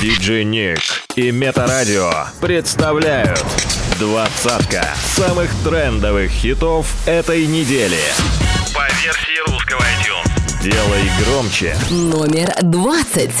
Диджей Ник и Метарадио представляют двадцатка самых трендовых хитов этой недели. По версии русского iTunes. Делай громче. Номер двадцать.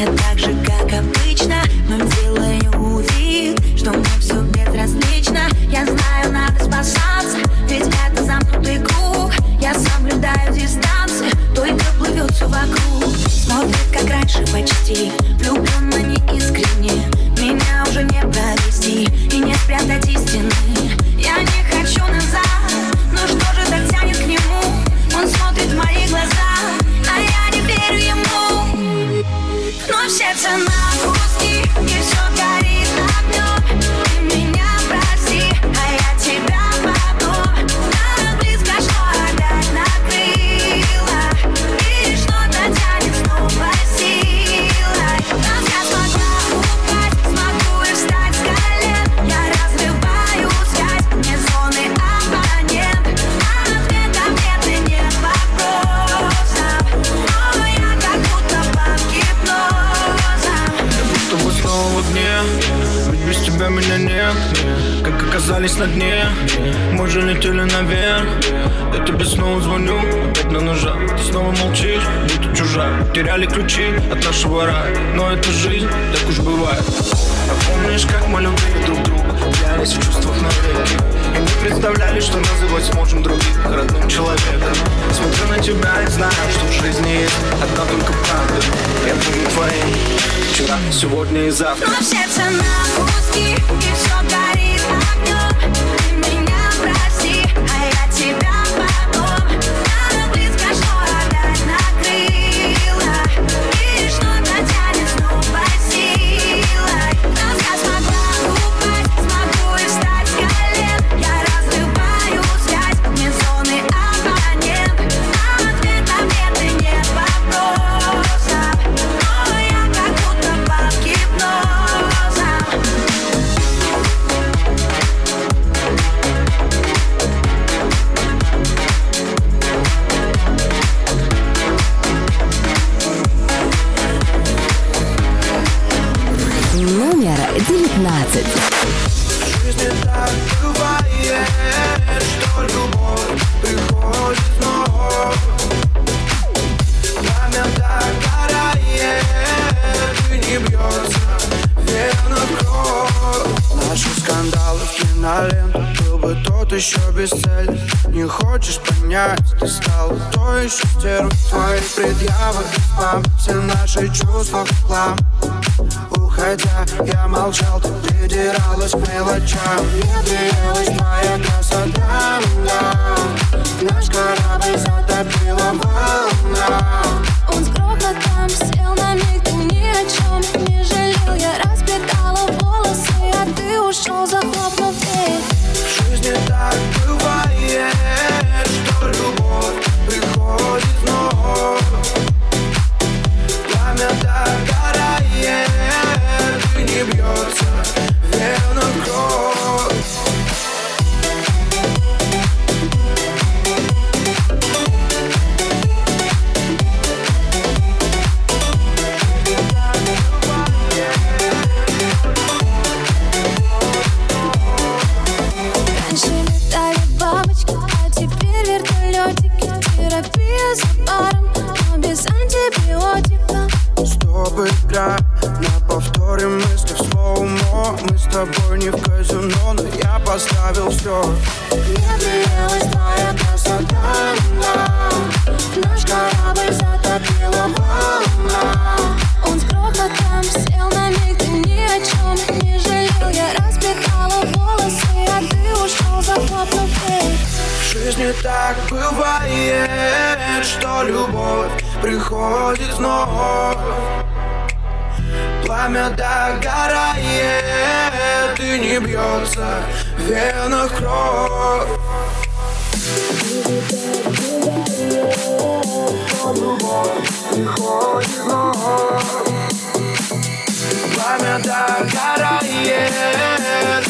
Жизни так бывает, что игра На повторе мысли в слоумо. Мы с тобой не в казино, но я поставил все Мне приелась твоя красота Наш корабль затопила волна. Он с грохотом сел на миг, ты ни о чем не жалел. Я расплетала волосы, а ты ушел за дверь В жизни так бывает, что любовь приходит снова Пламя догорает и не бьется в венах кровь. Пламя догорает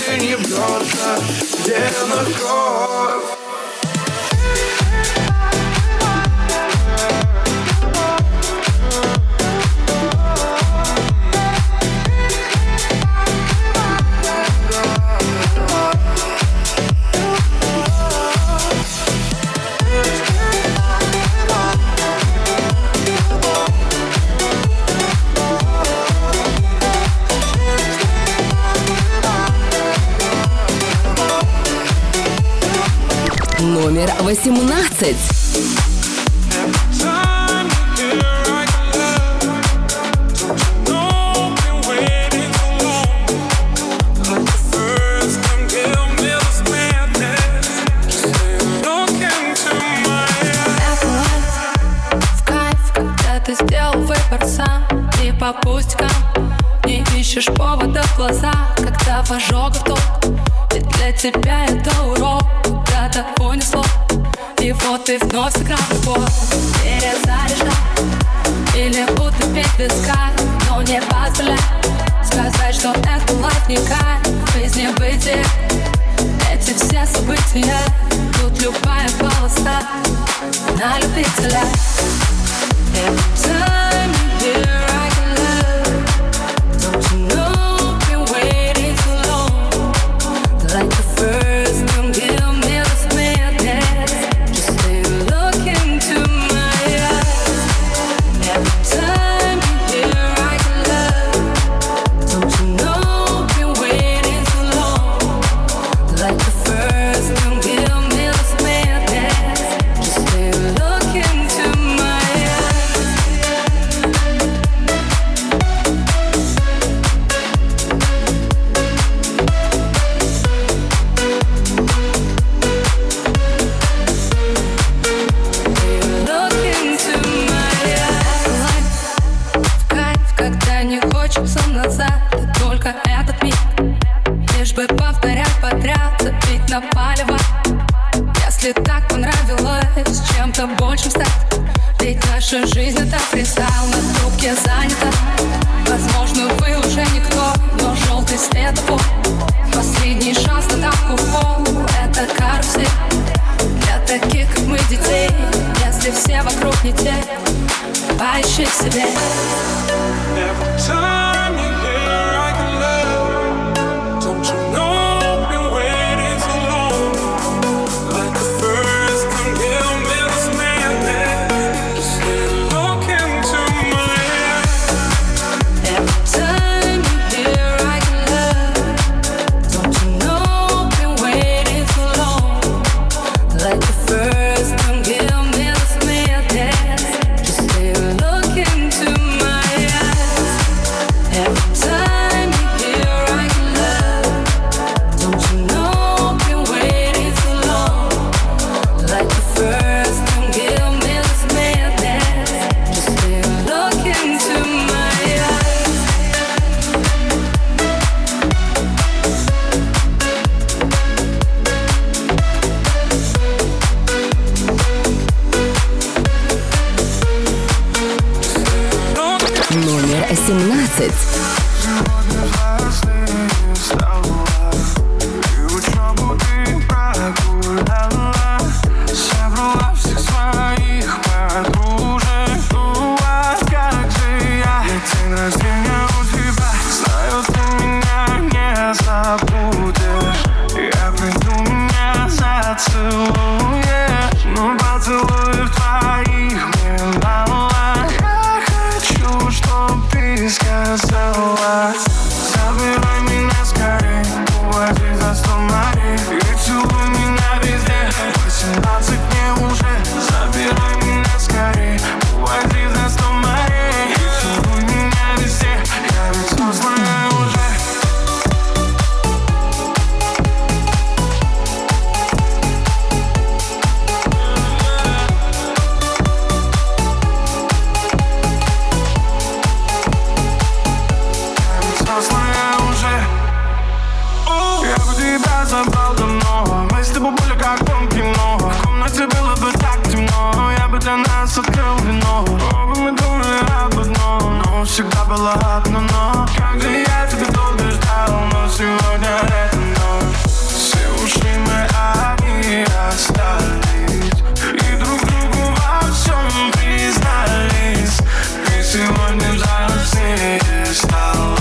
и не бьется в венах кровь. 18. по пустикам Не ищешь повода глаза Когда в ожогах Ведь для тебя это Ты вновь сыграл любовь Перезаряжай. Или буду петь без виска Но не позволяй. Сказать, что это лайф не кайф В жизни Эти все события Тут любая полоса На любителя. Every time you hear как он кино В комнате было бы так темно. Я бы для нас открыл вино. Оба мы думали об одном Но всегда было одно но Как же я тебя долго ждал Но сегодня это ночь. Все ушли мы одни остались. И друг другу во всем признались. И сегодня взрослее стало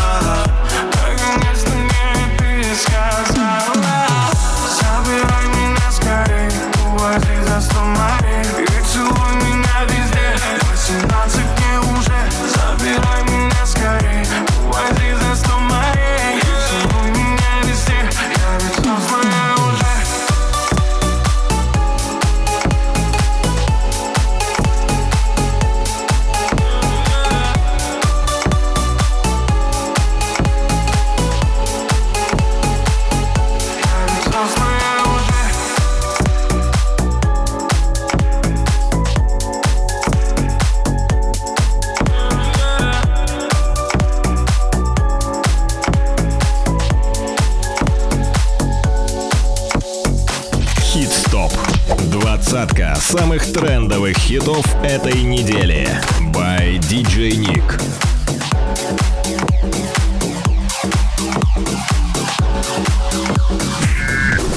самых трендовых хитов этой недели. By DJ Nick.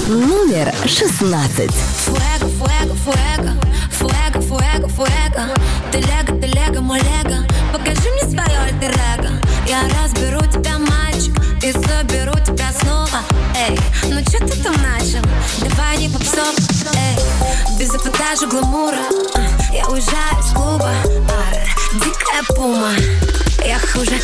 Номер 16. Фуэго, фуэго, фуэго, фуэго, фуэго, фуэго Телега, телега, мой лего Покажи мне свое альтер -эго. Я разберу тебя, мальчик И соберу тебя снова Эй, ну что ты там начал? Давай не попсов, Без эпатажа гламура. Я уезжаю из клуба. Дикая пума. Я хуже,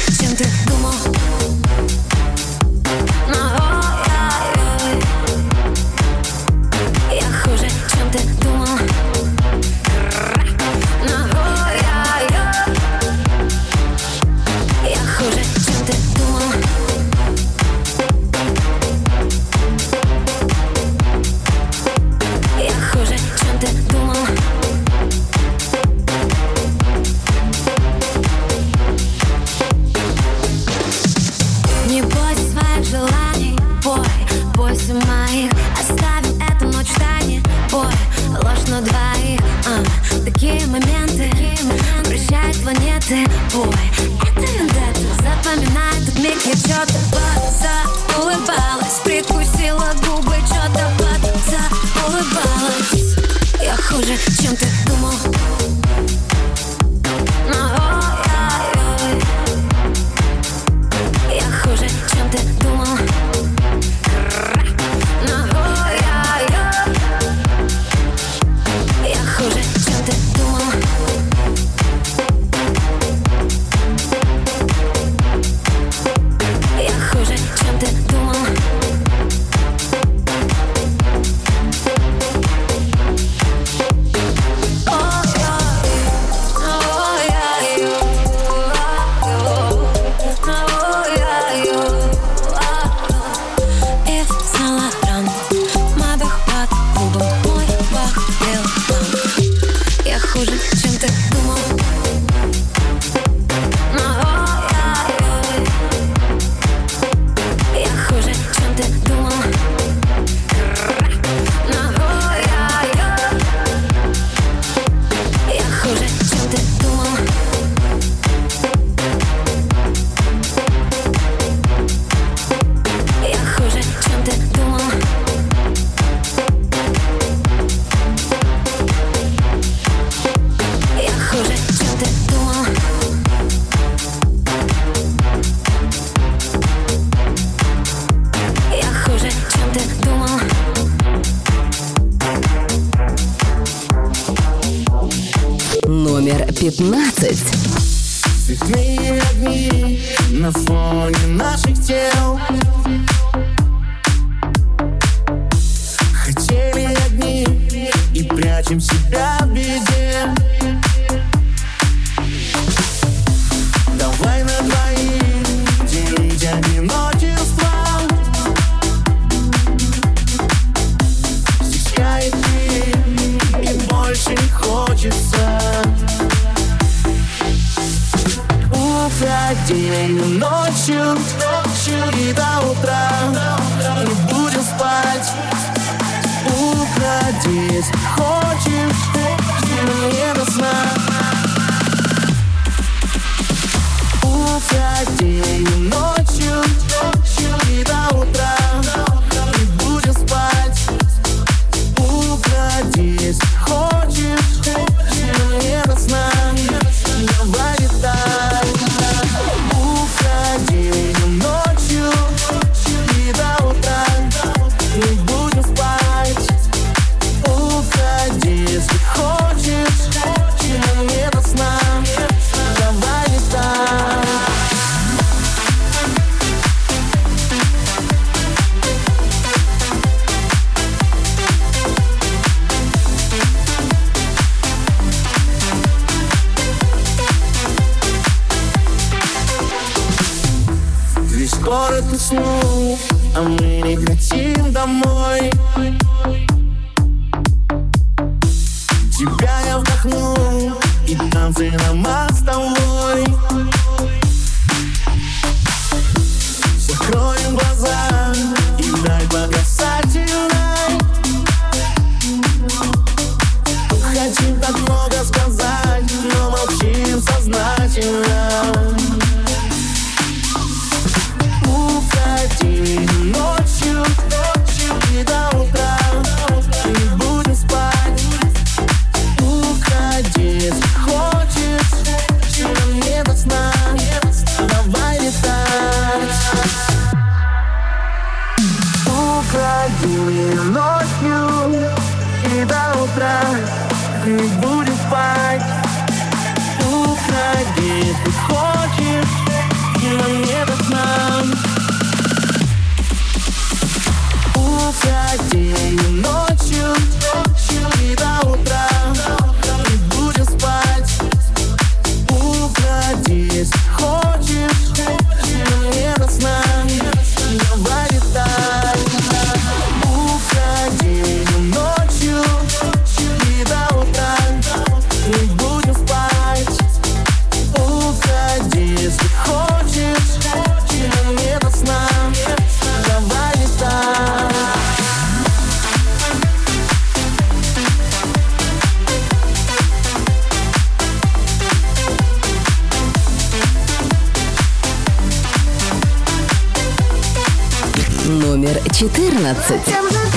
14.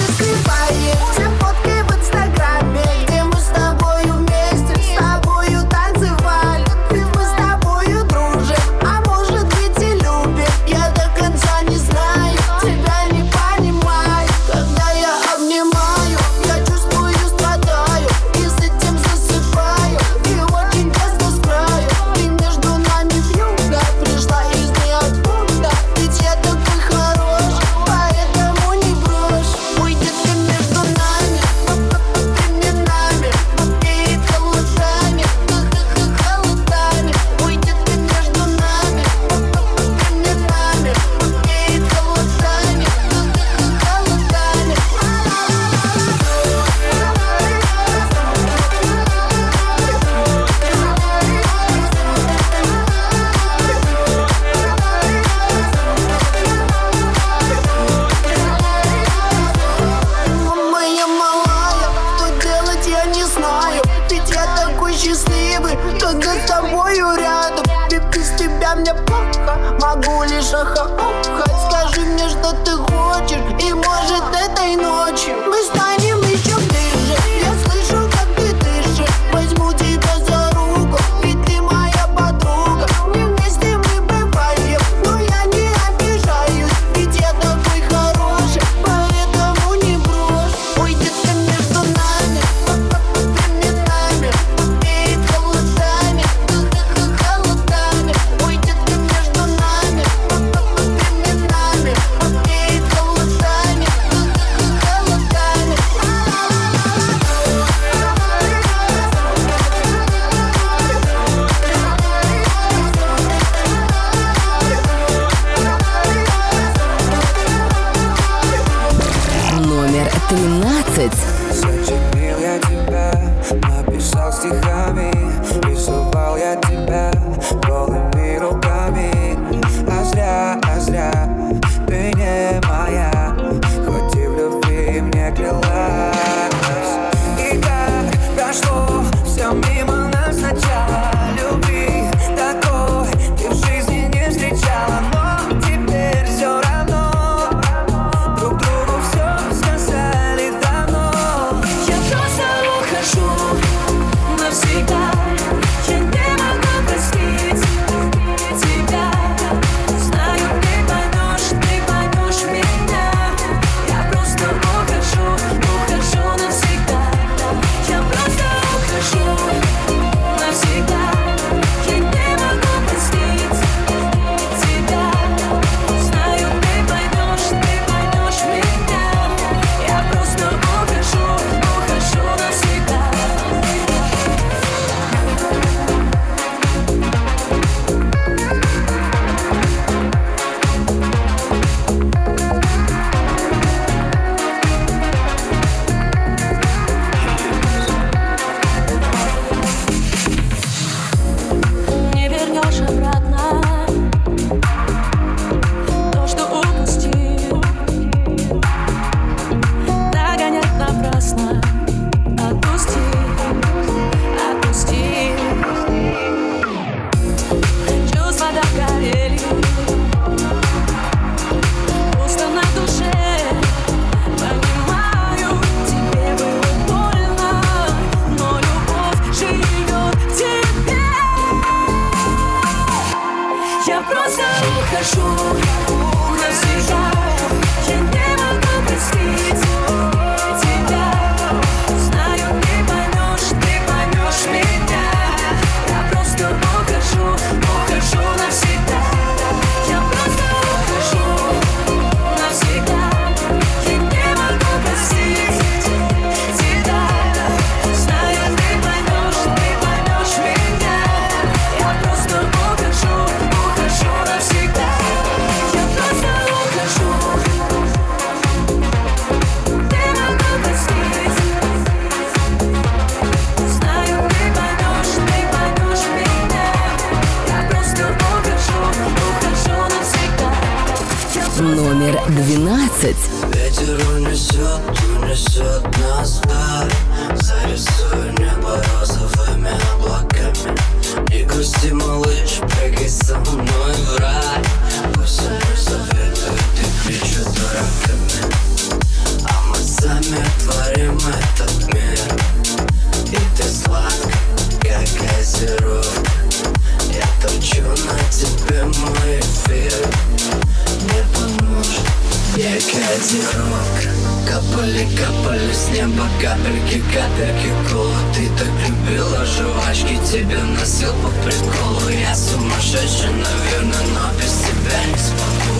с неба капельки, капельки колы Ты так любила жвачки, тебе носил по приколу. Я сумасшедший, наверное, но без тебя не смогу.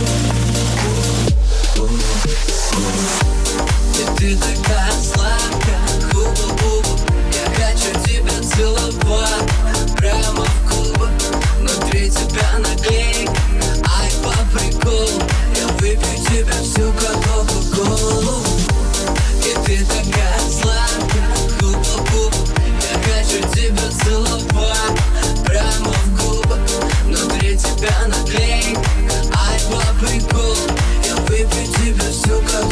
И ты такая сладкая, губу-губу Я хочу тебя целовать, прямо в губы Внутри тебя наклейка, ай, по приколу. Я выпью тебя всю, как кока-колу и ты такая сладкая Губ-губ Я хочу тебя целовать Прямо в губы Внутри тебя наклейка Ай, папа, гол Я выпью тебе всю как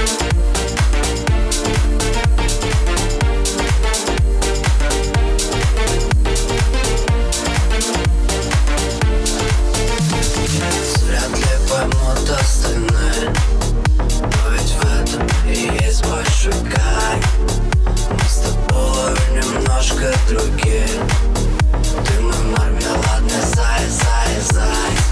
Thank you. много других Ты мой мармеладный заяц, заяц, заяц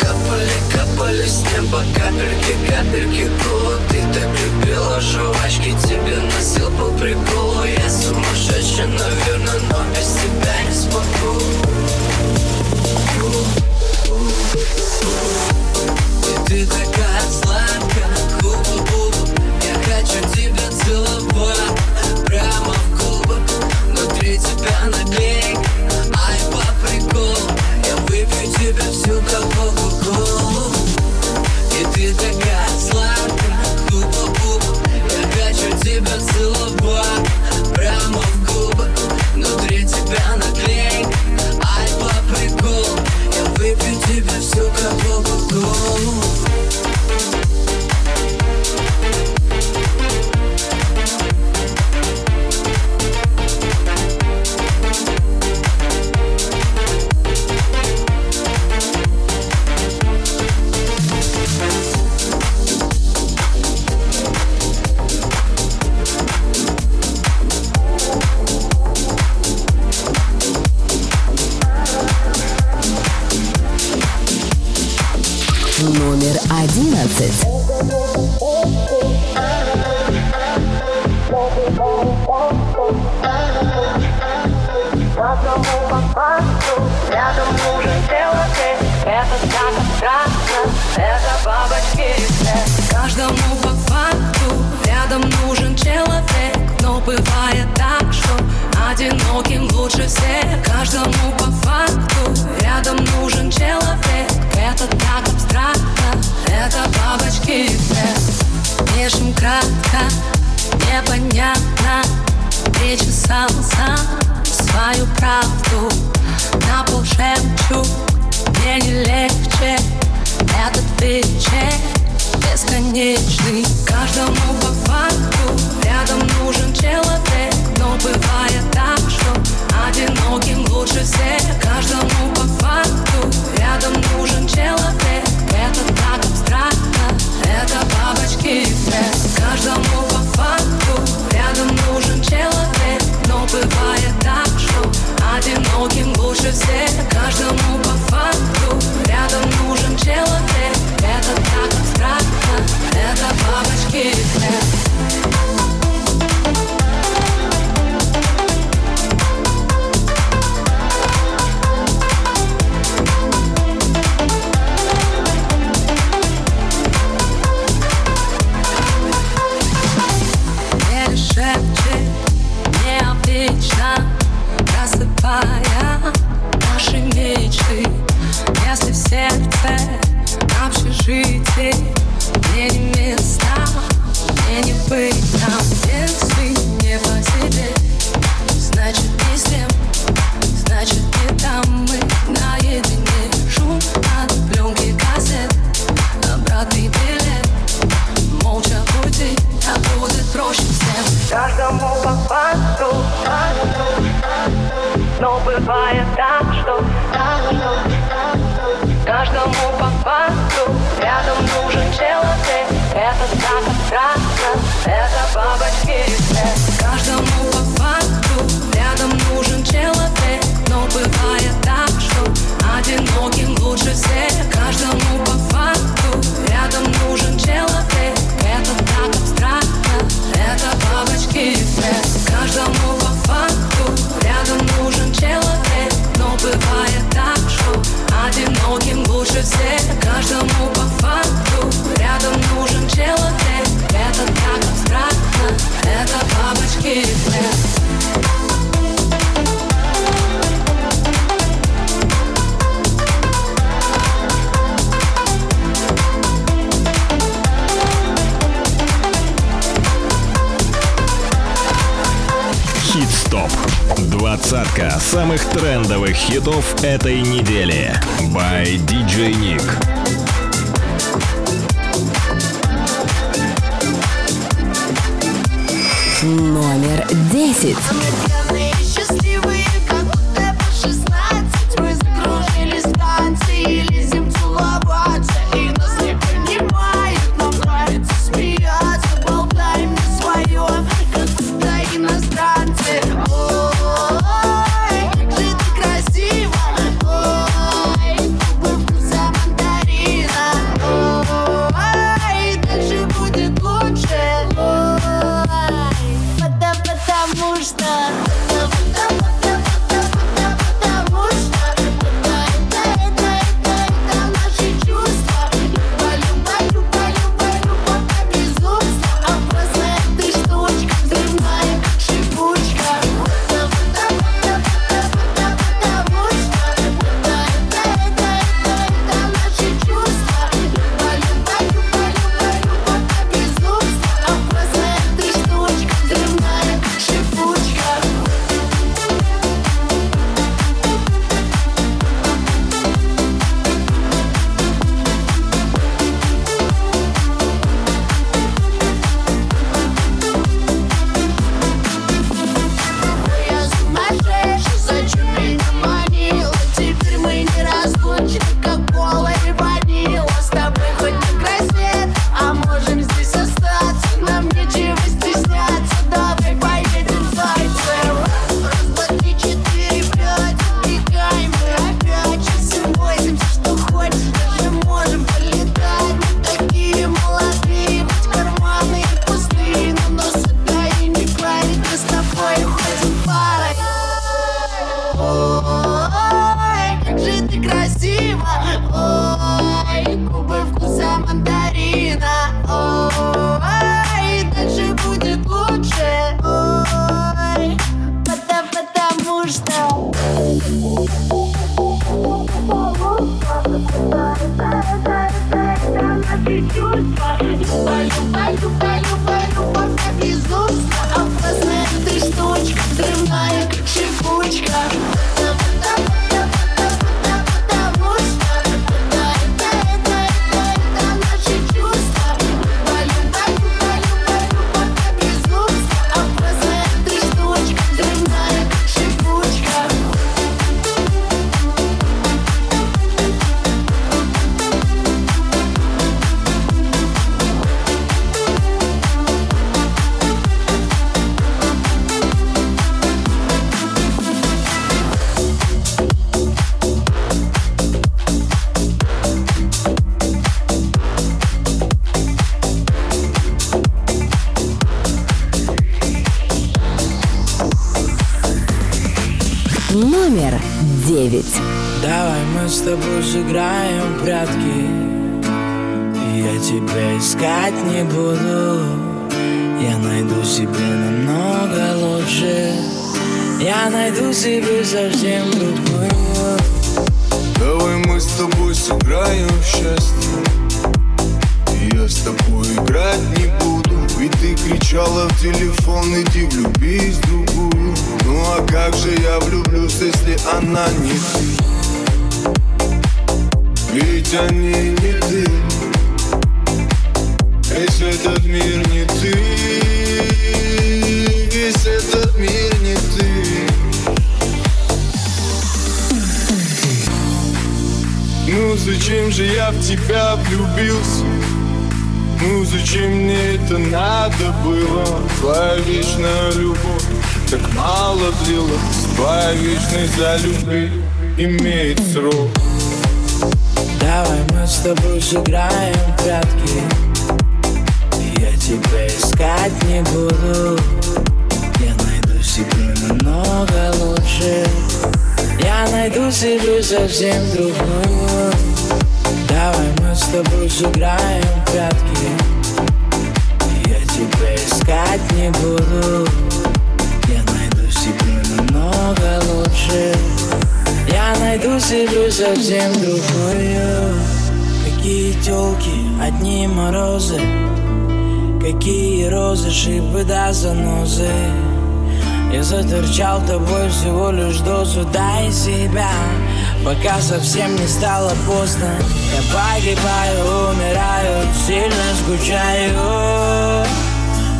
Капали, капали с неба капельки, капельки Кула, ты так любила жвачки Тебе носил по приколу. Я сумасшедший, наверное, но без тебя не смогу. И ты такая злая down the. Двадцатка самых трендовых хитов этой недели. By DJ Nick. Номер десять. кричала в телефон Иди влюбись другую Ну а как же я влюблюсь, если она не ты? Ведь они не ты Весь этот мир не ты Весь этот мир не ты Ну зачем же я в тебя влюбился? Ну зачем мне это надо было? Твоя вечная любовь так мало длилась Твоя вечность за любви имеет срок. Давай мы с тобой сыграем в прятки. Я тебя искать не буду. Я найду себе намного лучше. Я найду себе совсем другую. Давай мы с тобой сыграем в прятки Я тебя искать не буду. Я найду себе намного лучше. Я найду себе совсем другую. Какие телки, одни морозы. Какие розы, да занозы. Я заторчал тобой всего лишь дозу Дай себя, пока совсем не стало поздно. Я погибаю, умираю, сильно скучаю.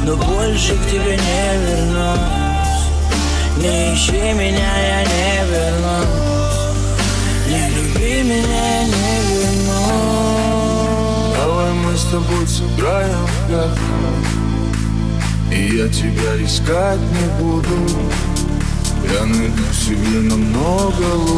Но больше к тебе не вернусь. Не ищи меня, я не вернусь. Не люби меня, я не вернусь. Давай мы с тобой сыграем в И я тебя искать не буду. Я найду себе намного лучше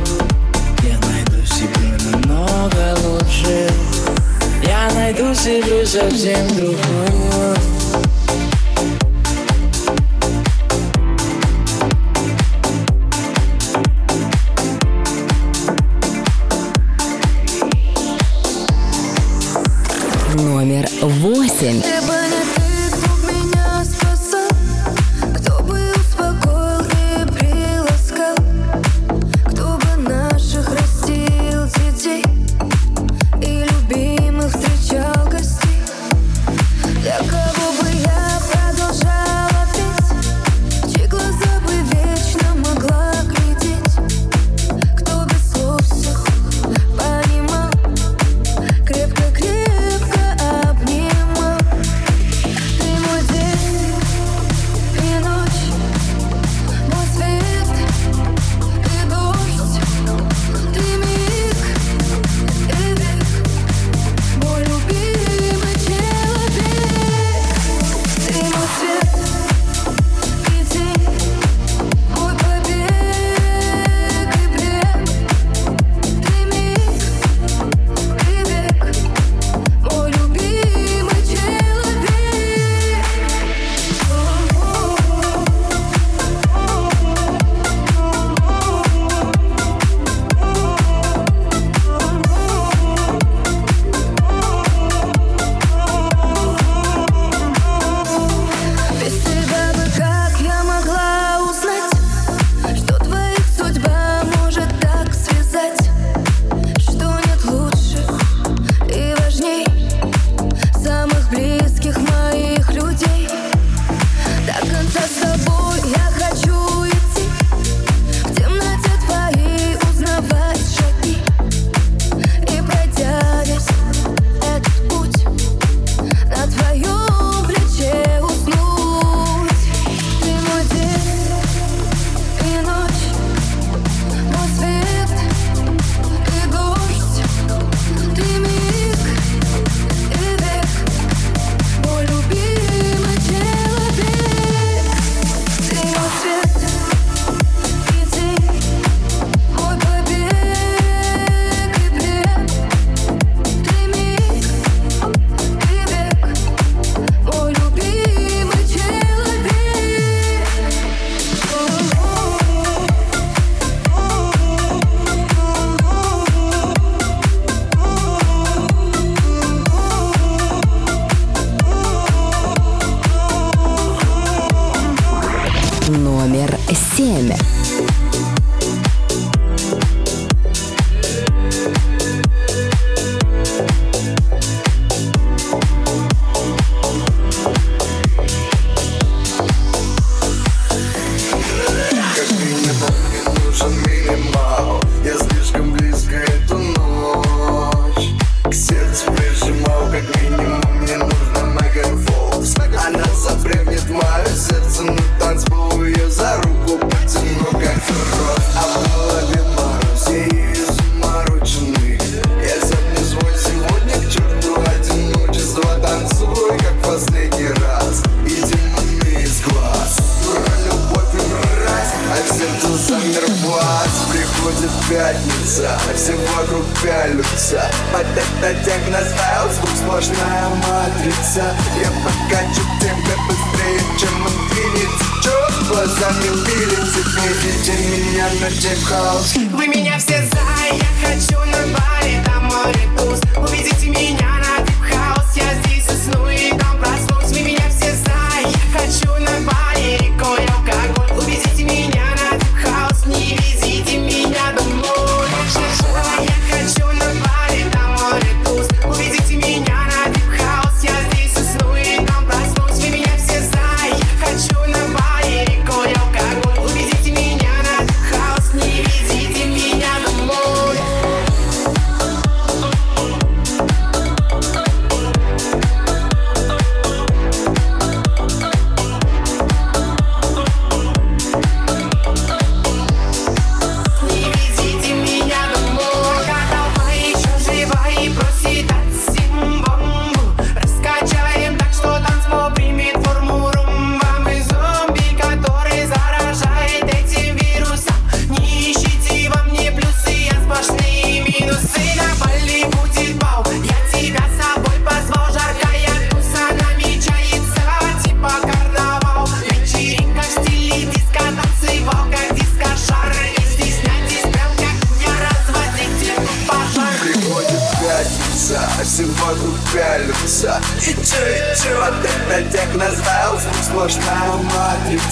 намного лучше. Я найду себе совсем другую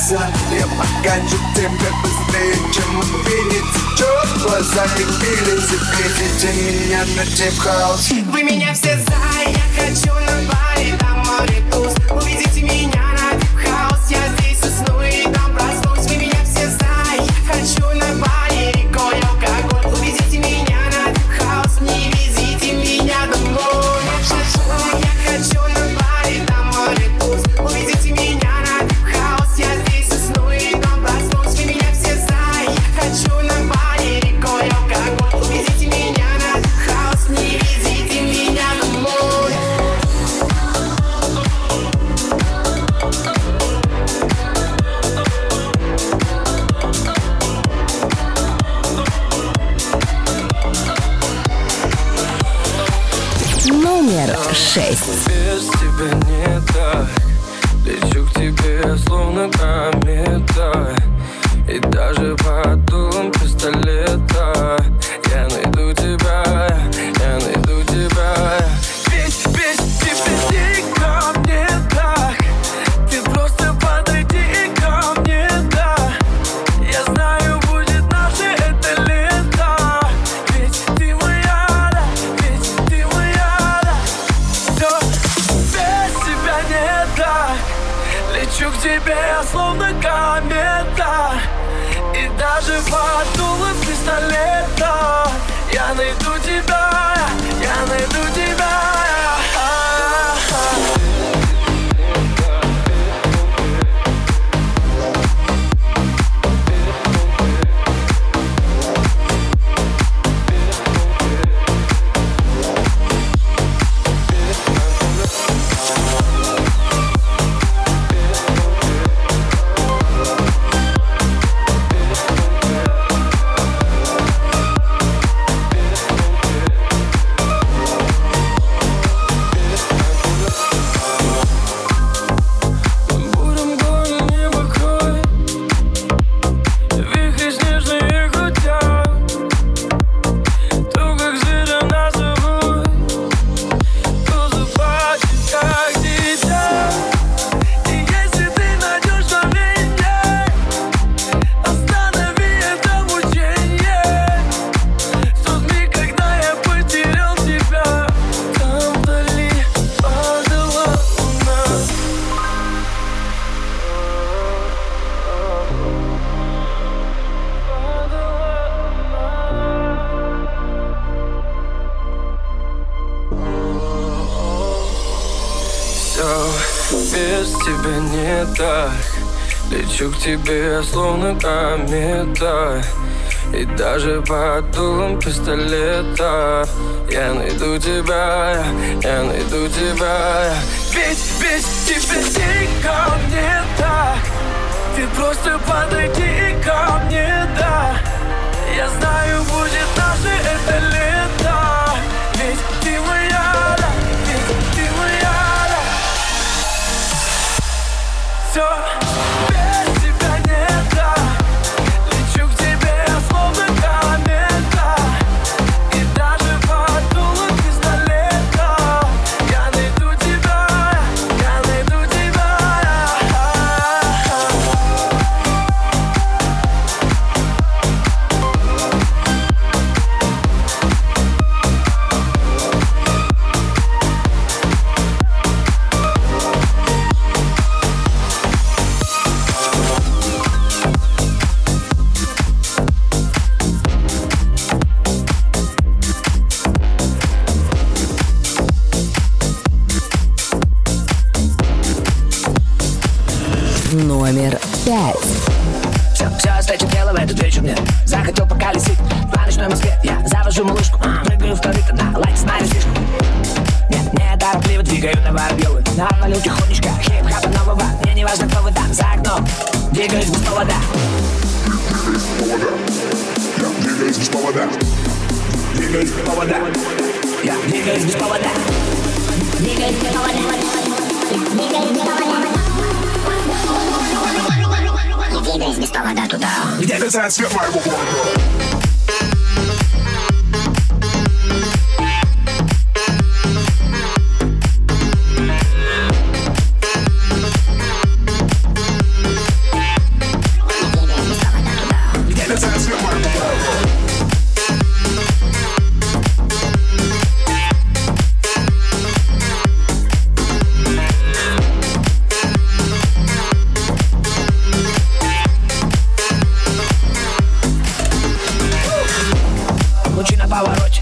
глаза Я покажу тебя быстрее, чем он видит Течет в глазах и пили меня на тип-хаус Вы меня все лето. Я найду тебя. словно комета И даже под дулом пистолета. Я найду тебя.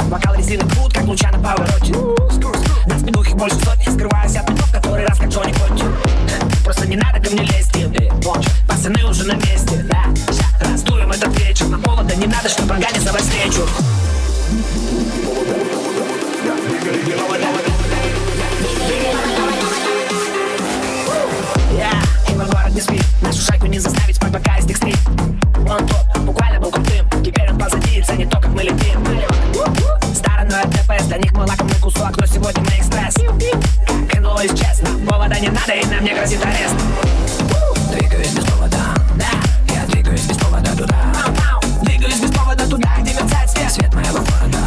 Бокал резины крут, как луча на повороте. На спину их больше сотни, скрываюсь от метов, который раз как Джонни Конти Просто не надо ко мне лезть, пацаны уже на месте, да. Раздуем этот вечер, на холода не надо, что прогонит за встречу. Я, и мой город не спит, нашу шайку не заставить спать, пока из них стрит Он тот, буквально был крутым, теперь он позади ценит то, как мы летим для них мы лакомый кусок, но сегодня мы экспресс. Энло исчез, нам повода не надо и нам не грозит арест. Двигаюсь без повода, да, я двигаюсь без повода туда. Двигаюсь без повода туда, где мерцает свет, свет моего города.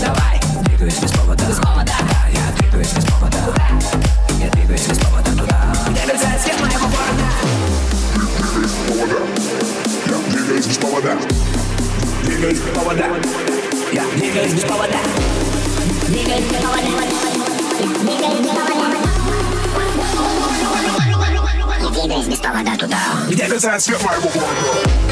Давай, двигаюсь без повода, без повода, да, я двигаюсь без повода. Я двигаюсь без повода туда, где мерцает свет моего города. Я двигаюсь без повода. Двигаюсь без повода. Я двигаюсь без повода Двигаюсь без повода туда Где мерцает свет моего города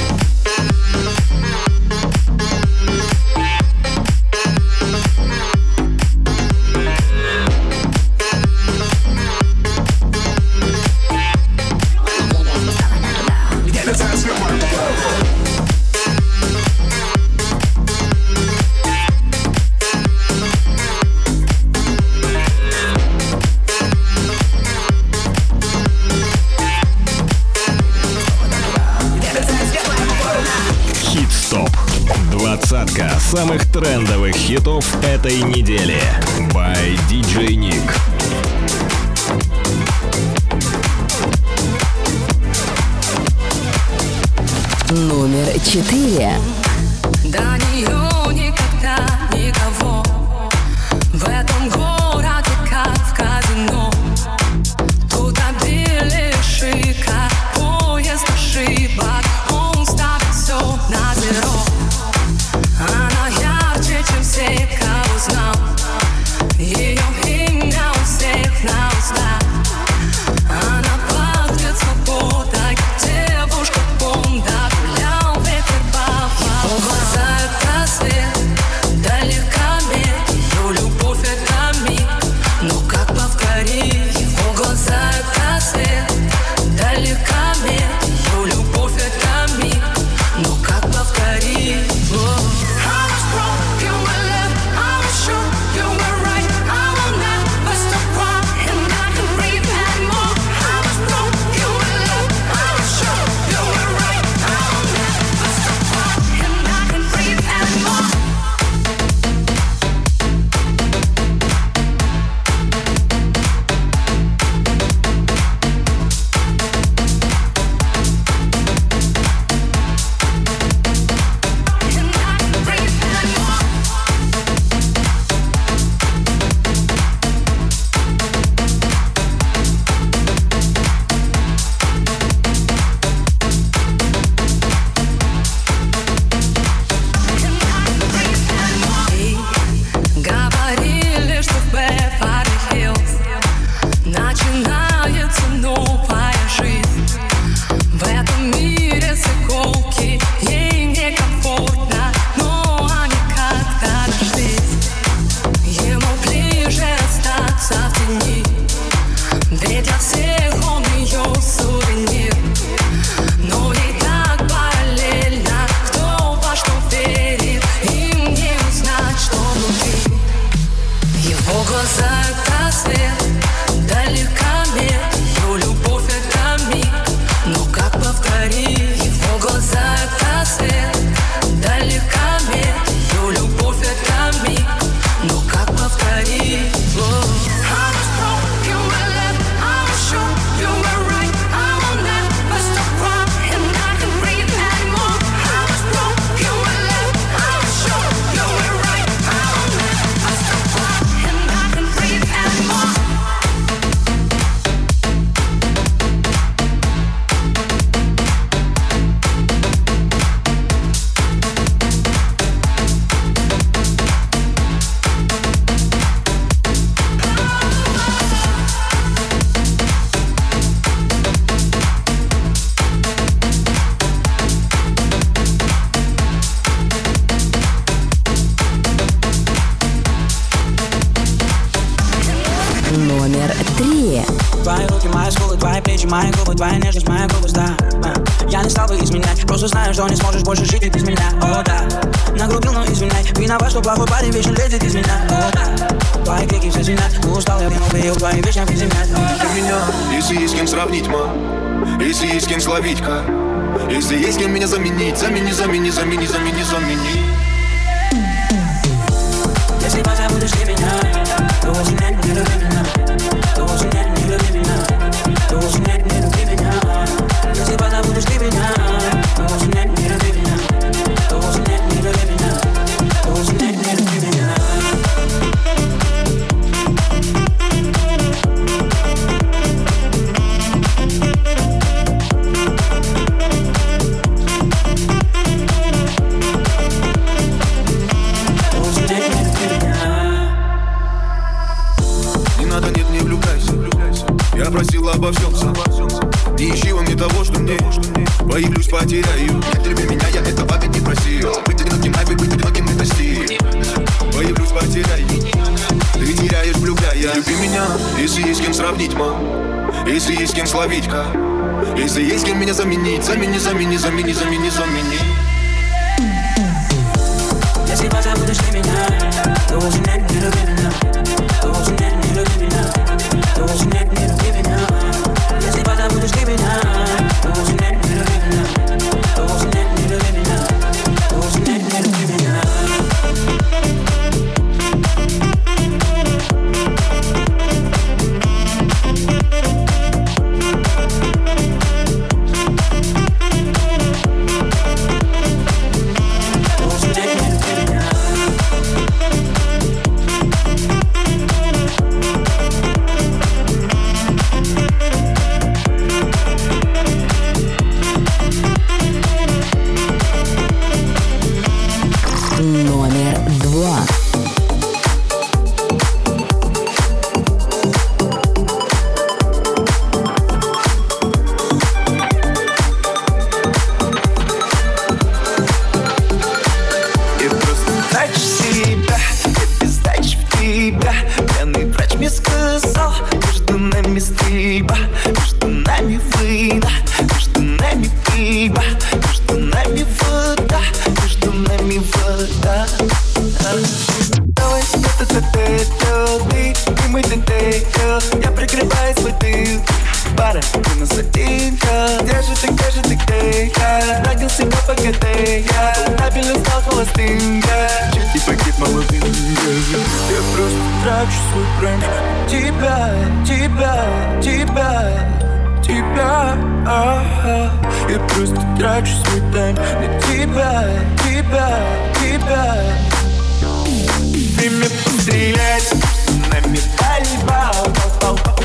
этой недели. By DJ Nick. Номер четыре.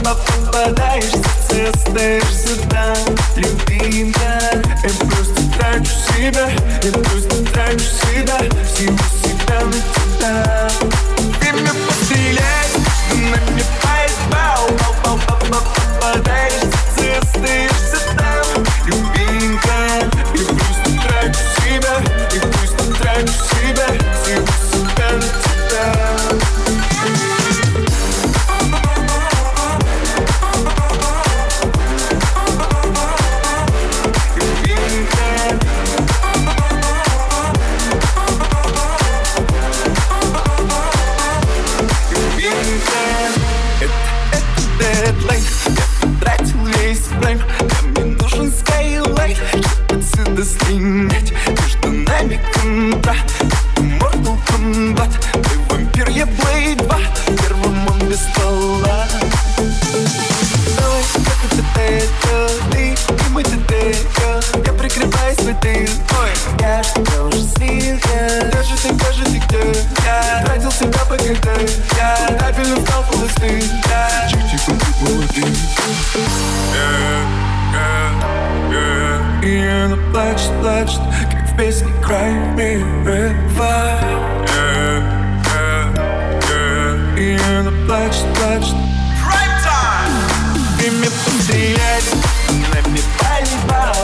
вновь попадаешь Ты остаешься там, любимая Я просто трачу себя Двое, плей два Первым он без стола. Давай, как это это Ты? И мы тетя Я прикрываю свой ты. Ой, я что уже сильно Где же ты, где же ты, где? Я тратил себя по когда Я табельно встал полосты Я. Чик-чик, молодец И она плачет, плачет Как в песне Cry Me River плачет Ты мне потеряешь, на мне палево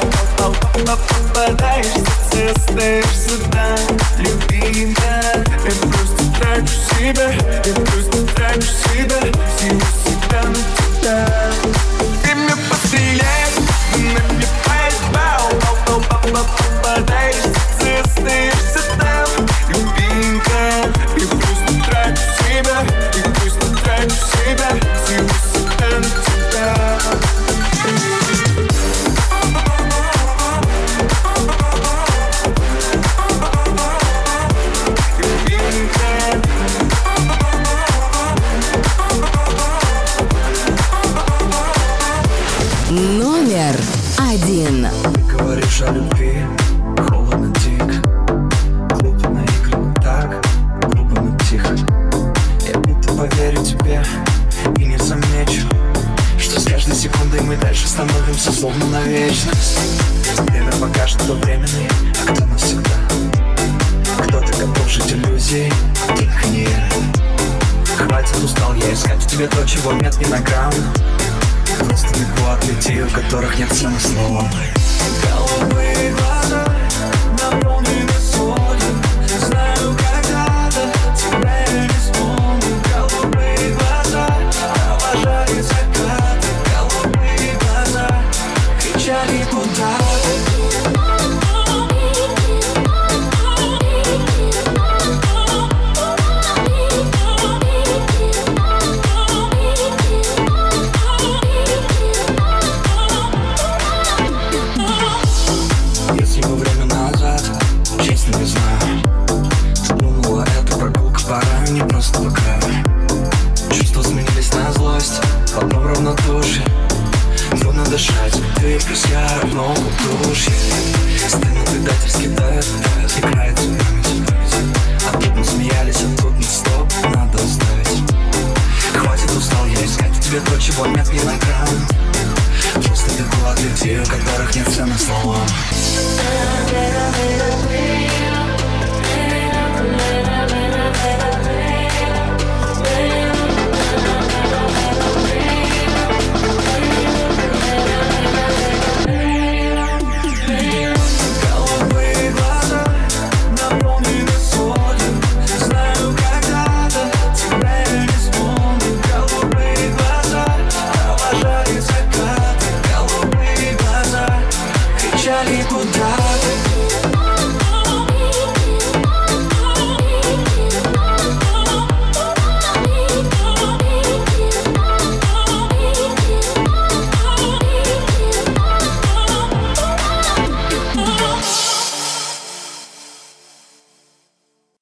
Попадаешь, ты остаешься одна Любимая, я просто трачу себя Я просто трачу себя Всего себя на тебя. on the floor. Go. снова душ Стены предательски дают, играет память А тут мы смеялись, а тут мы стоп, надо уставить Хватит, устал я искать в тебе то, чего нет ни на грамм Просто бегу от людей, у которых нет цены словам